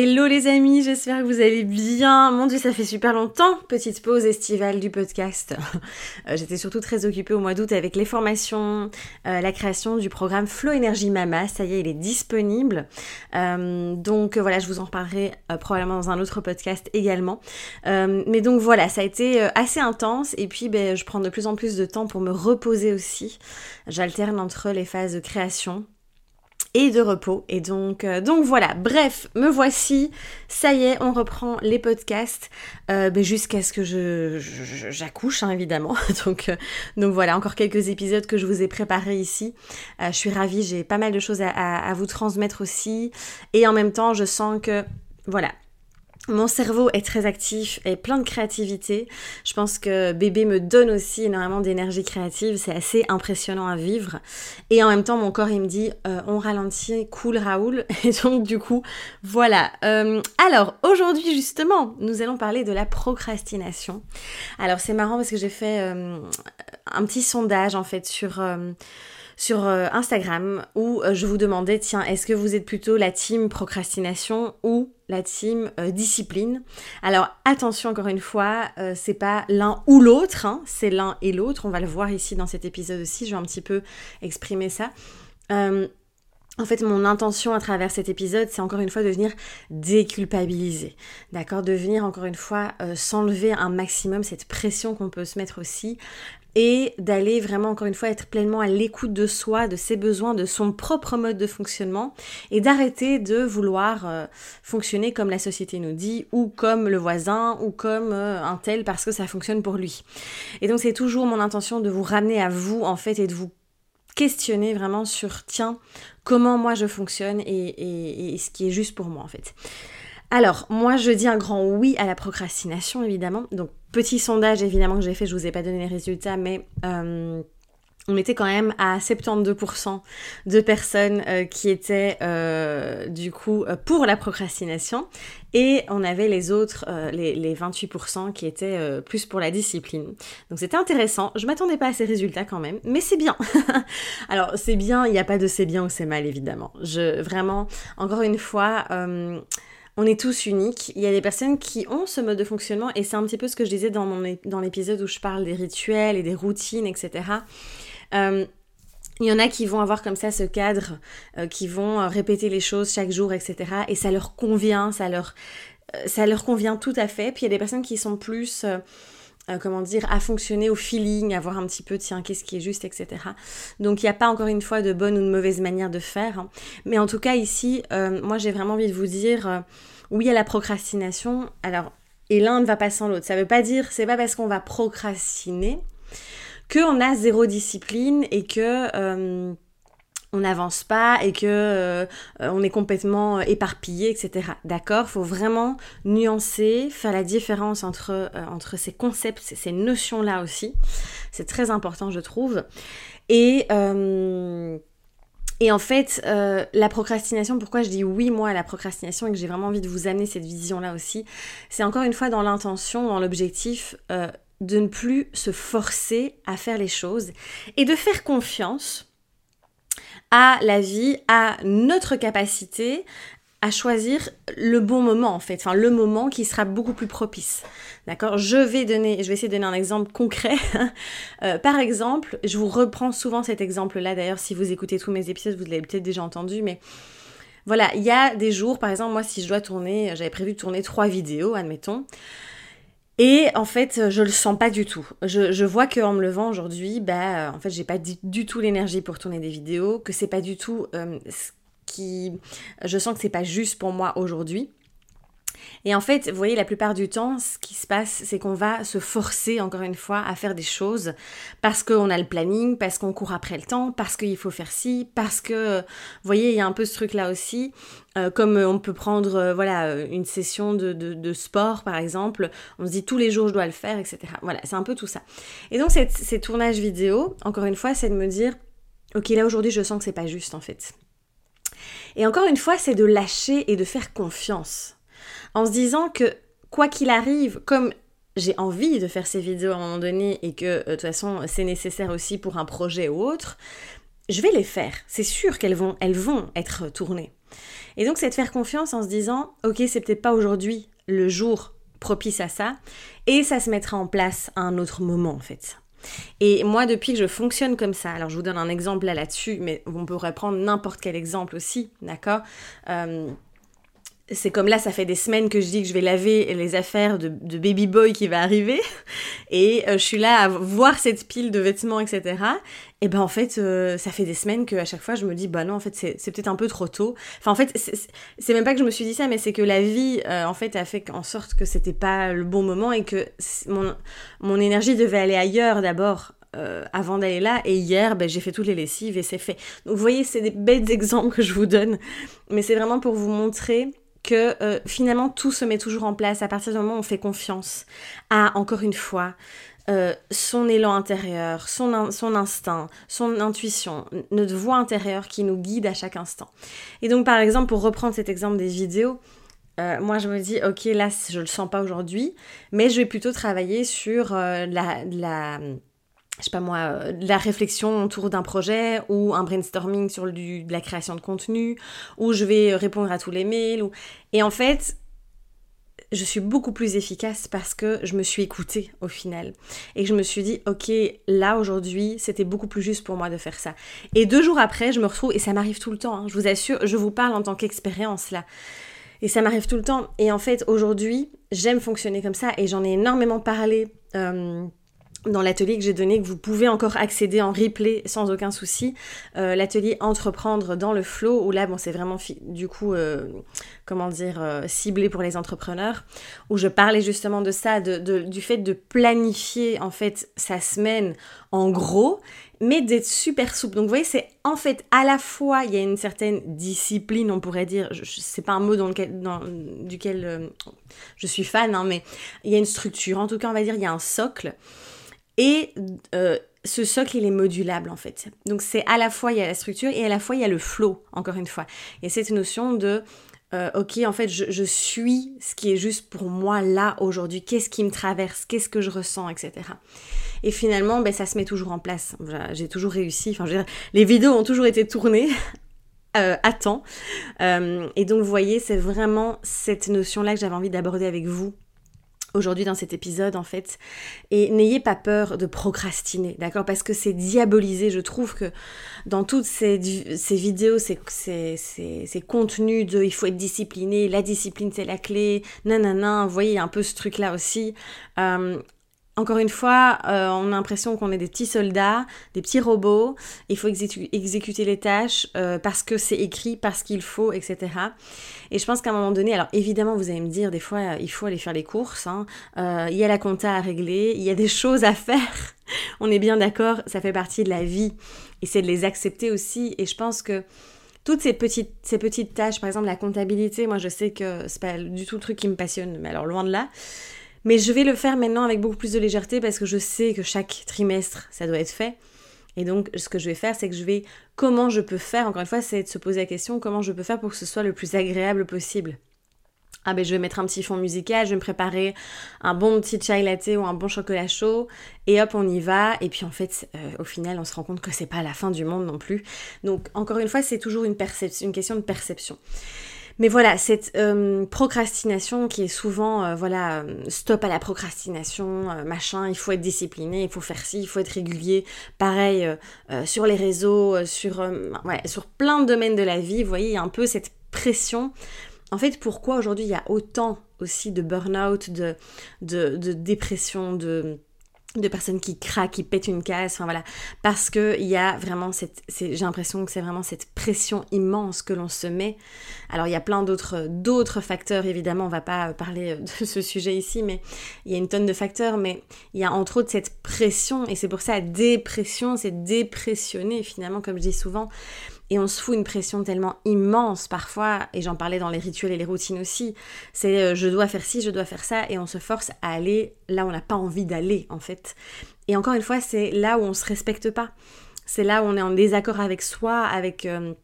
Hello les amis, j'espère que vous allez bien. Mon dieu, ça fait super longtemps. Petite pause estivale du podcast. Euh, j'étais surtout très occupée au mois d'août avec les formations, euh, la création du programme Flow Énergie Mama. Ça y est, il est disponible. Euh, donc voilà, je vous en reparlerai probablement dans un autre podcast également. mais donc voilà, ça a été assez intense et puis ben, je prends de plus en plus de temps pour me reposer aussi. J'alterne entre les phases de création de repos. Et donc, euh, donc voilà, bref, me voici. Ça y est, on reprend les podcasts euh, ben, jusqu'à ce que je, j'accouche, hein, évidemment. donc, euh, donc voilà, encore quelques épisodes que je vous ai préparés ici. je suis ravie, j'ai pas mal de choses à vous transmettre aussi. Et en même temps, je sens que, voilà, mon cerveau est très actif et plein de créativité. Je pense que bébé me donne aussi énormément d'énergie créative. C'est assez impressionnant à vivre. Et en même temps, mon corps, il me dit, euh, on ralentit, cool Raoul. Et donc, du coup, voilà. Euh, alors, aujourd'hui, justement, nous allons parler de la procrastination. Alors, c'est marrant parce que j'ai fait euh, un petit sondage, en fait, sur sur Instagram où je vous demandais, tiens, est-ce que vous êtes plutôt la team procrastination ou la team euh, discipline. Alors attention encore une fois, euh, c'est pas l'un ou l'autre, hein, c'est l'un et l'autre. On va le voir ici dans cet épisode aussi, je vais un petit peu exprimer ça. Euh, en fait, mon intention à travers cet épisode, c'est encore une fois de venir déculpabiliser, d'accord? De venir encore une fois s'enlever un maximum cette pression qu'on peut se mettre aussi, et d'aller vraiment encore une fois être pleinement à l'écoute de soi, de ses besoins, de son propre mode de fonctionnement et d'arrêter de vouloir euh, fonctionner comme la société nous dit ou comme le voisin ou comme euh, un tel parce que ça fonctionne pour lui. Et donc c'est toujours mon intention de vous ramener à vous en fait et de vous questionner vraiment sur tiens comment moi je fonctionne et, et ce qui est juste pour moi en fait. Alors, moi, je dis un grand oui à la procrastination, évidemment. Donc, petit sondage, évidemment, que j'ai fait, je vous ai pas donné les résultats, mais euh, on était quand même à 72% de personnes euh, qui étaient, euh, du coup, pour la procrastination. Et on avait les autres, les, les, 28% qui étaient plus pour la discipline. Donc, c'était intéressant. Je m'attendais pas à ces résultats quand même, mais c'est bien. Alors, c'est bien, il n'y a pas de c'est bien ou c'est mal, évidemment. Je, vraiment, encore une fois on est tous uniques. Il y a des personnes qui ont ce mode de fonctionnement et c'est un petit peu ce que je disais dans, l'épisode où je parle des rituels et des routines, etc. Euh, il y en a qui vont avoir comme ça ce cadre, euh, qui vont euh, répéter les choses chaque jour, etc. Et ça leur convient, ça leur convient tout à fait. Puis il y a des personnes qui sont plus... comment dire, à fonctionner au feeling, à voir un petit peu, tiens, qu'est-ce qui est juste, etc. Donc il n'y a pas encore une fois de bonne ou de mauvaise manière de faire. Hein. Mais en tout cas ici, moi j'ai vraiment envie de vous dire, oui à la procrastination. Alors, et l'un ne va pas sans l'autre. Ça veut pas dire, c'est pas parce qu'on va procrastiner qu'on a zéro discipline et que euh, on n'avance pas et que euh, on est complètement éparpillé, etc. D'accord? Faut vraiment nuancer, faire la différence entre, euh, entre ces concepts, ces notions-là aussi. C'est très important, je trouve. Et et en fait, euh, la procrastination, pourquoi je dis oui moi à la procrastination et que j'ai vraiment envie de vous amener cette vision-là aussi, c'est encore une fois dans l'intention, dans l'objectif euh, de ne plus se forcer à faire les choses et de faire confiance à la vie, à notre capacité à choisir le bon moment en fait, enfin le moment qui sera beaucoup plus propice. D'accord? Je vais donner, je vais essayer de donner un exemple concret. Euh, par exemple, je vous reprends souvent cet exemple-là. D'ailleurs, si vous écoutez tous mes épisodes, vous l'avez peut-être déjà entendu, mais voilà, il y a des jours, par exemple, moi, si je dois tourner, j'avais prévu de tourner trois vidéos, admettons. Et en fait, je le sens pas du tout. Je, je vois qu'en me levant aujourd'hui, bah, en fait, j'ai pas du, tout l'énergie pour tourner des vidéos, que c'est pas du tout euh, ce qui. Je sens que c'est pas juste pour moi aujourd'hui. Et en fait, vous voyez, la plupart du temps, ce qui se passe, c'est qu'on va se forcer, encore une fois, à faire des choses parce qu'on a le planning, parce qu'on court après le temps, parce qu'il faut faire ci, parce que, vous voyez, il y a un peu ce truc-là aussi. Euh, comme on peut prendre euh, voilà une session de, sport par exemple, on se dit tous les jours je dois le faire, etc. Voilà, c'est un peu tout ça. Et donc ces tournages vidéo, encore une fois, c'est de me dire, ok là aujourd'hui je sens que c'est pas juste en fait. Et encore une fois, c'est de lâcher et de faire confiance en se disant que quoi qu'il arrive, comme j'ai envie de faire ces vidéos à un moment donné et que euh, de toute façon c'est nécessaire aussi pour un projet ou autre, je vais les faire. C'est sûr qu'elles vont, elles vont être tournées. Et donc c'est de faire confiance en se disant, ok, c'est peut-être pas aujourd'hui le jour propice à ça, et ça se mettra en place à un autre moment en fait. Et moi, depuis que je fonctionne comme ça, alors je vous donne un exemple là là-dessus, mais on pourrait prendre n'importe quel exemple aussi, d'accord euh, c'est comme là, ça fait des semaines que je dis que je vais laver les affaires de, baby boy qui va arriver, et euh, je suis là à voir cette pile de vêtements, etc. Et ben en fait, euh, ça fait des semaines qu'à chaque fois je me dis bah non, en fait c'est peut-être un peu trop tôt. Enfin en fait, c'est même pas que je me suis dit ça, mais c'est que la vie euh, en fait a fait en sorte que c'était pas le bon moment et que mon, mon énergie devait aller ailleurs d'abord. avant d'aller là, et hier, ben, j'ai fait toutes les lessives et c'est fait. Donc vous voyez, c'est des bêtes exemples que je vous donne, mais c'est vraiment pour vous montrer que euh, finalement tout se met toujours en place à partir du moment où on fait confiance à, encore une fois, euh, son élan intérieur, son, son instinct, son intuition, notre voix intérieure qui nous guide à chaque instant. Et donc par exemple, pour reprendre cet exemple des vidéos, euh, moi je me dis, ok là je le sens pas aujourd'hui, mais je vais plutôt travailler sur la, la je sais pas moi, euh, la réflexion autour d'un projet ou un brainstorming sur du, de la création de contenu ou je vais répondre à tous les mails. Ou... Et en fait, je suis beaucoup plus efficace parce que je me suis écoutée au final. Et je me suis dit, ok, là aujourd'hui, c'était beaucoup plus juste pour moi de faire ça. Et deux jours après, je me retrouve, et ça m'arrive tout le temps, hein, je vous assure, je vous parle en tant qu'expérience là. Et ça m'arrive tout le temps. Et en fait, aujourd'hui, j'aime fonctionner comme ça et j'en ai énormément parlé. Euh, dans l'atelier que j'ai donné, que vous pouvez encore accéder en replay sans aucun souci, euh, l'atelier Entreprendre dans le flow, où là, bon, c'est vraiment du coup, euh, comment dire, euh, ciblé pour les entrepreneurs, où je parlais justement de ça, de, du fait de planifier en fait sa semaine en gros, mais d'être super souple. Donc vous voyez, c'est en fait à la fois, il y a une certaine discipline, on pourrait dire, c'est pas un mot dans lequel, dans, duquel je suis fan, hein, mais il y a une structure, en tout cas on va dire, il y a un socle. Et euh, ce socle, il est modulable en fait. Donc c'est à la fois, il y a la structure et à la fois, il y a le flow, encore une fois. Et cette notion de, euh, ok, en fait, je, suis ce qui est juste pour moi là aujourd'hui. Qu'est-ce qui me traverse? Qu'est-ce que je ressens, etc. Et finalement, ben, ça se met toujours en place. J'ai toujours réussi. Enfin, les vidéos ont toujours été tournées euh, à temps. et donc, vous voyez, c'est vraiment cette notion-là que j'avais envie d'aborder avec vous aujourd'hui dans cet épisode en fait. Et n'ayez pas peur de procrastiner, d'accord? Parce que c'est diabolisé. Je trouve que dans toutes ces, vidéos, ces, ces, ces, contenus de il faut être discipliné, la discipline c'est la clé, nanana, vous voyez, un peu ce truc-là aussi. Euh, encore une fois, euh, on a l'impression qu'on est des petits soldats, des petits robots. Il faut exécuter les tâches euh, parce que c'est écrit, parce qu'il faut, etc. Et je pense qu'à un moment donné, alors évidemment, vous allez me dire, des fois, il faut aller faire les courses. Hein. Euh, il y a la compta à régler, il y a des choses à faire. on est bien d'accord, ça fait partie de la vie. Et c'est de les accepter aussi. Et je pense que toutes ces petites, ces petites tâches, par exemple la comptabilité, moi je sais que c'est pas du tout le truc qui me passionne, mais alors loin de là. Mais je vais le faire maintenant avec beaucoup plus de légèreté parce que je sais que chaque trimestre, ça doit être fait. Et donc, ce que je vais faire, c'est que je vais... Comment je peux faire Encore une fois, c'est de se poser la question, comment je peux faire pour que ce soit le plus agréable possible ah ben je vais mettre un petit fond musical, je vais me préparer un bon petit chai latte ou un bon chocolat chaud et hop on y va et puis en fait euh, au final on se rend compte que c'est pas la fin du monde non plus. Donc encore une fois c'est toujours une une question de perception. Mais voilà, cette euh, procrastination qui est souvent, euh, voilà, euh, stop à la procrastination, machin, il faut être discipliné, il faut faire ci, il faut être régulier. Pareil, sur les réseaux, sur, ouais, plein de domaines de la vie, vous voyez, il y a un peu cette pression. En fait, pourquoi aujourd'hui il y a autant aussi de burn-out, de dépression, de de personnes qui craquent, qui pètent une case, enfin voilà, parce que il y a vraiment cette, j'ai l'impression que c'est vraiment cette pression immense que l'on se met. Alors il y a plein d'autres d'autres facteurs évidemment, on va pas parler de ce sujet ici, mais il y a une tonne de facteurs, mais il y a entre autres cette pression et c'est pour ça dépression, c'est dépressionner finalement comme je dis souvent. Et on se fout une pression tellement immense parfois, et j'en parlais dans les rituels et les routines aussi, c'est euh, je dois faire ci, je dois faire ça, et on se force à aller là où on n'a pas envie d'aller en fait. Et encore une fois, c'est là où on se respecte pas. C'est là où on est en désaccord avec soi, avec... Euh,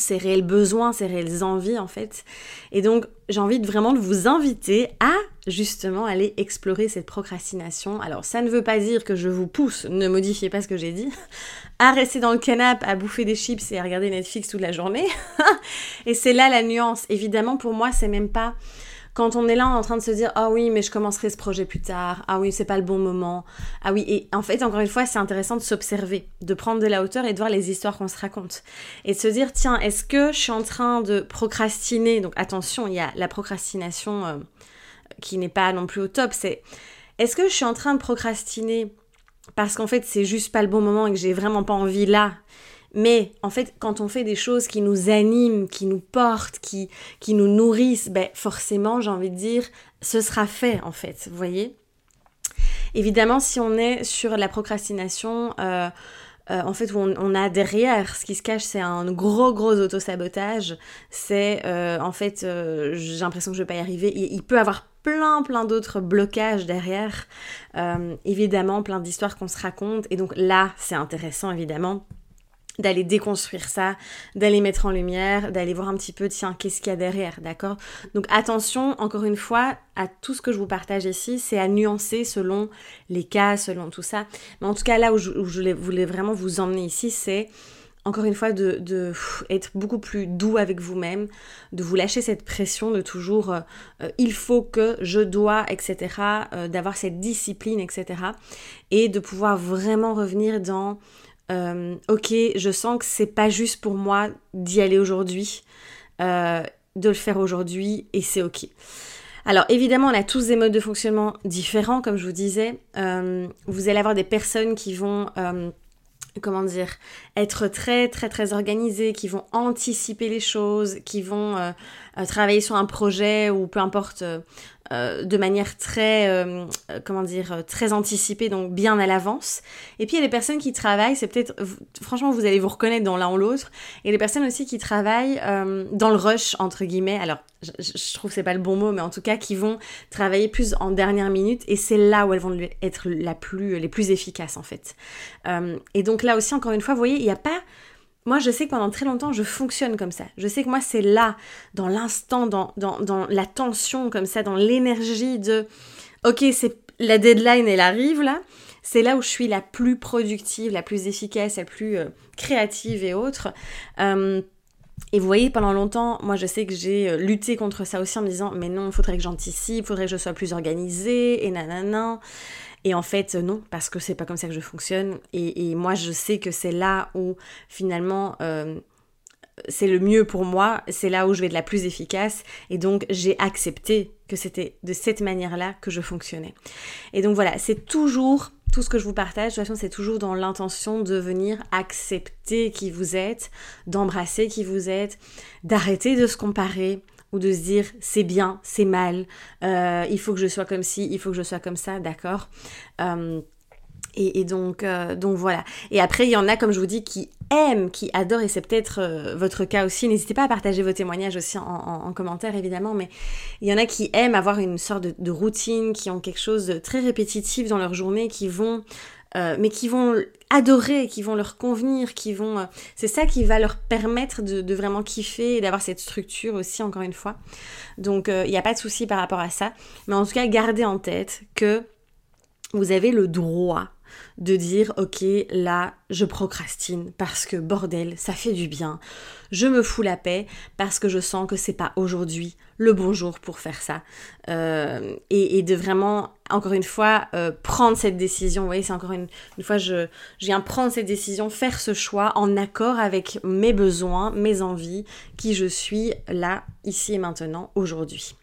ses réels besoins, ses réelles envies en fait. Et donc j'ai envie vraiment de vous inviter à justement aller explorer cette procrastination. Alors ça ne veut pas dire que je vous pousse, ne modifiez pas ce que j'ai dit, à rester dans le canapé, à bouffer des chips et à regarder Netflix toute la journée. et c'est là la nuance. Évidemment pour moi c'est même pas quand on est là en train de se dire ah oui mais je commencerai ce projet plus tard ah oui c'est pas le bon moment ah oui et en fait encore une fois c'est intéressant de s'observer de prendre de la hauteur et de voir les histoires qu'on se raconte. Et de se dire tiens est-ce que je suis en train de procrastiner? Donc attention il y a la procrastination euh, qui n'est pas non plus au top c'est est-ce que je suis en train de procrastiner parce qu'en fait c'est juste pas le bon moment et que j'ai vraiment pas envie là? Mais en fait, quand on fait des choses qui nous animent, qui nous portent, qui, qui nous nourrissent, ben forcément, j'ai envie de dire, ce sera fait en fait, vous voyez? Évidemment, si on est sur la procrastination, euh, euh, en fait, où on, a derrière, ce qui se cache, c'est un gros, gros auto-sabotage. C'est, euh, en fait, j'ai l'impression que je vais pas y arriver. Il, il peut avoir plein, plein d'autres blocages derrière. évidemment, plein d'histoires qu'on se raconte. Et donc là, c'est intéressant, évidemment, d'aller déconstruire ça, d'aller mettre en lumière, d'aller voir un petit peu, tiens, qu'est-ce qu'il y a derrière, d'accord? Donc attention, encore une fois, à tout ce que je vous partage ici, c'est à nuancer selon les cas, selon tout ça. Mais en tout cas, là où je, voulais vraiment vous emmener ici, c'est encore une fois de, être beaucoup plus doux avec vous-même, de vous lâcher cette pression de toujours euh, euh, il faut que, je dois, etc., euh, d'avoir cette discipline, etc., et de pouvoir vraiment revenir dans euh, ok, je sens que c'est pas juste pour moi d'y aller aujourd'hui, euh, de le faire aujourd'hui, et c'est ok. Alors évidemment, on a tous des modes de fonctionnement différents, comme je vous disais. Euh, vous allez avoir des personnes qui vont comment dire, être très très très organisées, qui vont anticiper les choses, qui vont travailler sur un projet ou peu importe de manière très, euh, comment dire, euh, très anticipée, donc bien à l'avance. Et puis il y a des personnes qui travaillent, c'est peut-être, franchement, vous allez vous reconnaître dans l'un ou l'autre. Et des personnes aussi qui travaillent dans le rush entre guillemets. Alors, je, je trouve que c'est pas le bon mot, mais en tout cas qui vont travailler plus en dernière minute. Et c'est là où elles vont être la plus, les plus efficaces en fait. et donc là aussi, encore une fois, vous voyez, il n'y a pas moi, je sais que pendant très longtemps, je fonctionne comme ça. Je sais que moi, c'est là, dans l'instant, dans, dans, la tension, comme ça, dans l'énergie de Ok, c'est la deadline, elle arrive là. C'est là où je suis la plus productive, la plus efficace, la plus euh, créative et autres. Euh, et vous voyez, pendant longtemps, moi je sais que j'ai euh, lutté contre ça aussi en me disant mais non, il faudrait que j'anticipe, il faudrait que je sois plus organisée et nanana. Et en fait, non, parce que c'est pas comme ça que je fonctionne. Et, moi, je sais que c'est là où finalement euh, c'est le mieux pour moi, c'est là où je vais être la plus efficace. Et donc, j'ai accepté que c'était de cette manière-là que je fonctionnais. Et donc voilà, c'est toujours tout ce que je vous partage, de toute façon, c'est toujours dans l'intention de venir accepter qui vous êtes, d'embrasser qui vous êtes, d'arrêter de se comparer, ou de se dire c'est bien, c'est mal, euh, il faut que je sois comme ci, il faut que je sois comme ça, d'accord euh, et, donc, euh, donc voilà. Et après, il y en a, comme je vous dis, qui aiment, qui adorent, et c'est peut-être votre cas aussi. N'hésitez pas à partager vos témoignages aussi en, commentaire, évidemment, mais il y en a qui aiment avoir une sorte de routine, qui ont quelque chose de très répétitif dans leur journée, qui vont euh, mais qui vont adorer, qui vont leur convenir, qui vont... Euh, c'est ça qui va leur permettre de, vraiment kiffer et d'avoir cette structure aussi, encore une fois. Donc, il euh, n'y a pas de souci par rapport à ça. Mais en tout cas, gardez en tête que vous avez le droit de dire ok là je procrastine parce que bordel ça fait du bien. Je me fous la paix parce que je sens que c'est pas aujourd'hui le bon jour pour faire ça. Euh, et, de vraiment encore une fois euh, prendre cette décision. Vous voyez c'est encore une, fois je, je viens prendre cette décision faire ce choix en accord avec mes besoins mes envies qui je suis là ici et maintenant aujourd'hui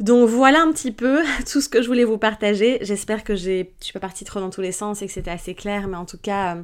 Donc voilà un petit peu tout ce que je voulais vous partager. J'espère que je suis pas partie trop dans tous les sens et que c'était assez clair, mais en tout cas, euh,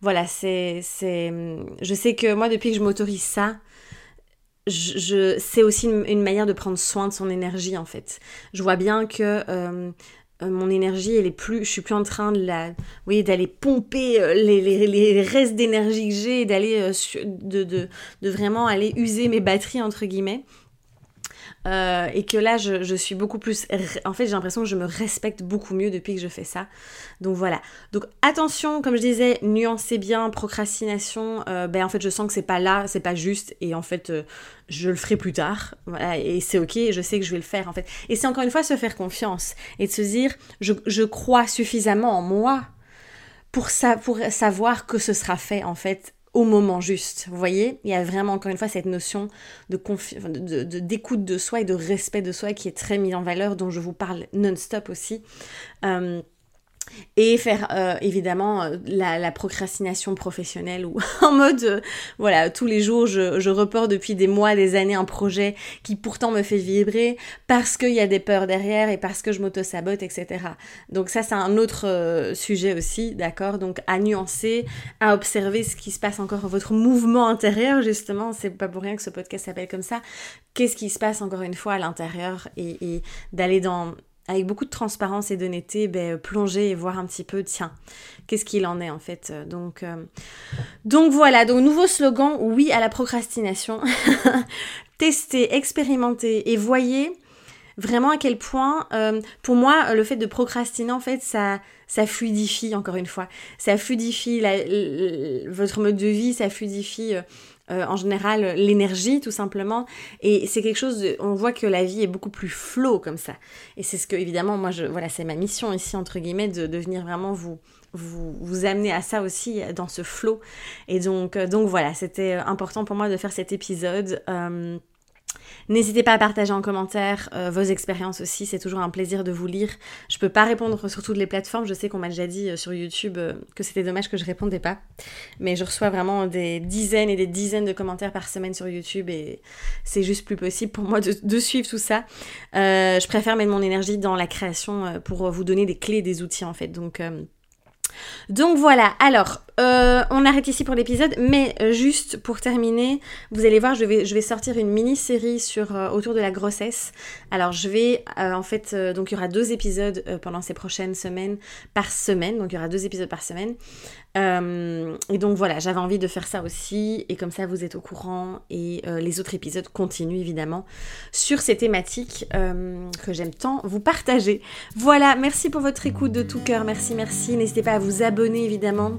voilà, c'est, c'est, je sais que moi depuis que je m'autorise ça, c'est aussi une, manière de prendre soin de son énergie en fait. Je vois bien que euh, euh, mon énergie, elle est plus, je suis plus en train de la, oui, d'aller pomper les restes d'énergie que j'ai, d'aller de, de, de, vraiment aller user mes batteries entre guillemets. Euh, et que là, je, suis beaucoup plus... En fait, j'ai l'impression que je me respecte beaucoup mieux depuis que je fais ça. Donc voilà. Donc attention, comme je disais, nuancez bien, procrastination. Euh, ben en fait, je sens que c'est pas là, c'est pas juste. Et en fait, euh, je le ferai plus tard. Voilà, et c'est ok, je sais que je vais le faire en fait. Et c'est encore une fois se faire confiance et de se dire, je, je crois suffisamment en moi pour, pour savoir que ce sera fait en fait au moment juste. Vous voyez, il y a vraiment encore une fois cette notion de d'écoute de, soi et de respect de soi qui est très mise en valeur, dont je vous parle non-stop aussi. Euh, et faire euh, évidemment euh, la, procrastination professionnelle ou en mode euh, voilà tous les jours je, je reporte depuis des mois des années un projet qui pourtant me fait vibrer parce qu'il y a des peurs derrière et parce que je m'auto-sabote etc donc ça c'est un autre sujet aussi d'accord? Donc à nuancer à observer ce qui se passe encore votre mouvement intérieur justement. C'est pas pour rien que ce podcast s'appelle comme ça. Qu'est-ce qui se passe encore une fois à l'intérieur et d'aller dans avec beaucoup de transparence et d'honnêteté, ben, plonger et voir un petit peu, tiens, qu'est-ce qu'il en est en fait. Donc, euh, donc voilà, donc nouveau slogan, oui à la procrastination. Testez, expérimentez et voyez vraiment à quel point, euh, pour moi, le fait de procrastiner, en fait, ça, ça fluidifie, encore une fois. Ça fluidifie votre mode de vie, ça fluidifie euh, euh, en général l'énergie tout simplement. Et c'est quelque chose on voit que la vie est beaucoup plus flow comme ça. Et c'est ce que évidemment moi je voilà c'est ma mission ici entre guillemets de, de venir vraiment vous vous, vous amener à ça aussi dans ce flow. Et donc euh, donc voilà c'était important pour moi de faire cet épisode euh, N'hésitez pas à partager en commentaire euh, vos expériences aussi, c'est toujours un plaisir de vous lire. Je peux pas répondre sur toutes les plateformes, je sais qu'on m'a déjà dit euh, sur YouTube euh, que c'était dommage que je répondais pas, mais je reçois vraiment des dizaines et des dizaines de commentaires par semaine sur YouTube et c'est juste plus possible pour moi de, suivre tout ça. je préfère mettre mon énergie dans la création pour vous donner des clés, des outils en fait, donc... Donc voilà, alors euh, on arrête ici pour l'épisode, mais euh, juste pour terminer, vous allez voir, je vais, sortir une mini-série sur euh, autour de la grossesse. Alors je vais, en fait, donc il y aura deux épisodes pendant ces prochaines semaines par semaine, donc il y aura deux épisodes par semaine. et donc voilà, j'avais envie de faire ça aussi, et comme ça vous êtes au courant, et les autres épisodes continuent évidemment sur ces thématiques que j'aime tant vous partager. Voilà, merci pour votre écoute de tout cœur, merci, merci. N'hésitez pas à vous abonner évidemment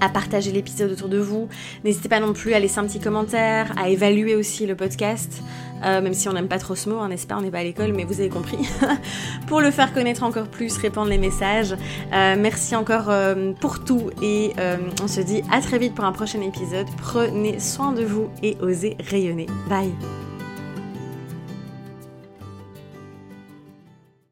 à partager l'épisode autour de vous. N'hésitez pas non plus à laisser un petit commentaire, à évaluer aussi le podcast, euh, même si on n'aime pas trop ce mot, hein, n'est-ce pas On n'est pas à l'école, mais vous avez compris. pour le faire connaître encore plus, répandre les messages. Euh, merci encore euh, pour tout et on se dit à très vite pour un prochain épisode. Prenez soin de vous et osez rayonner. Bye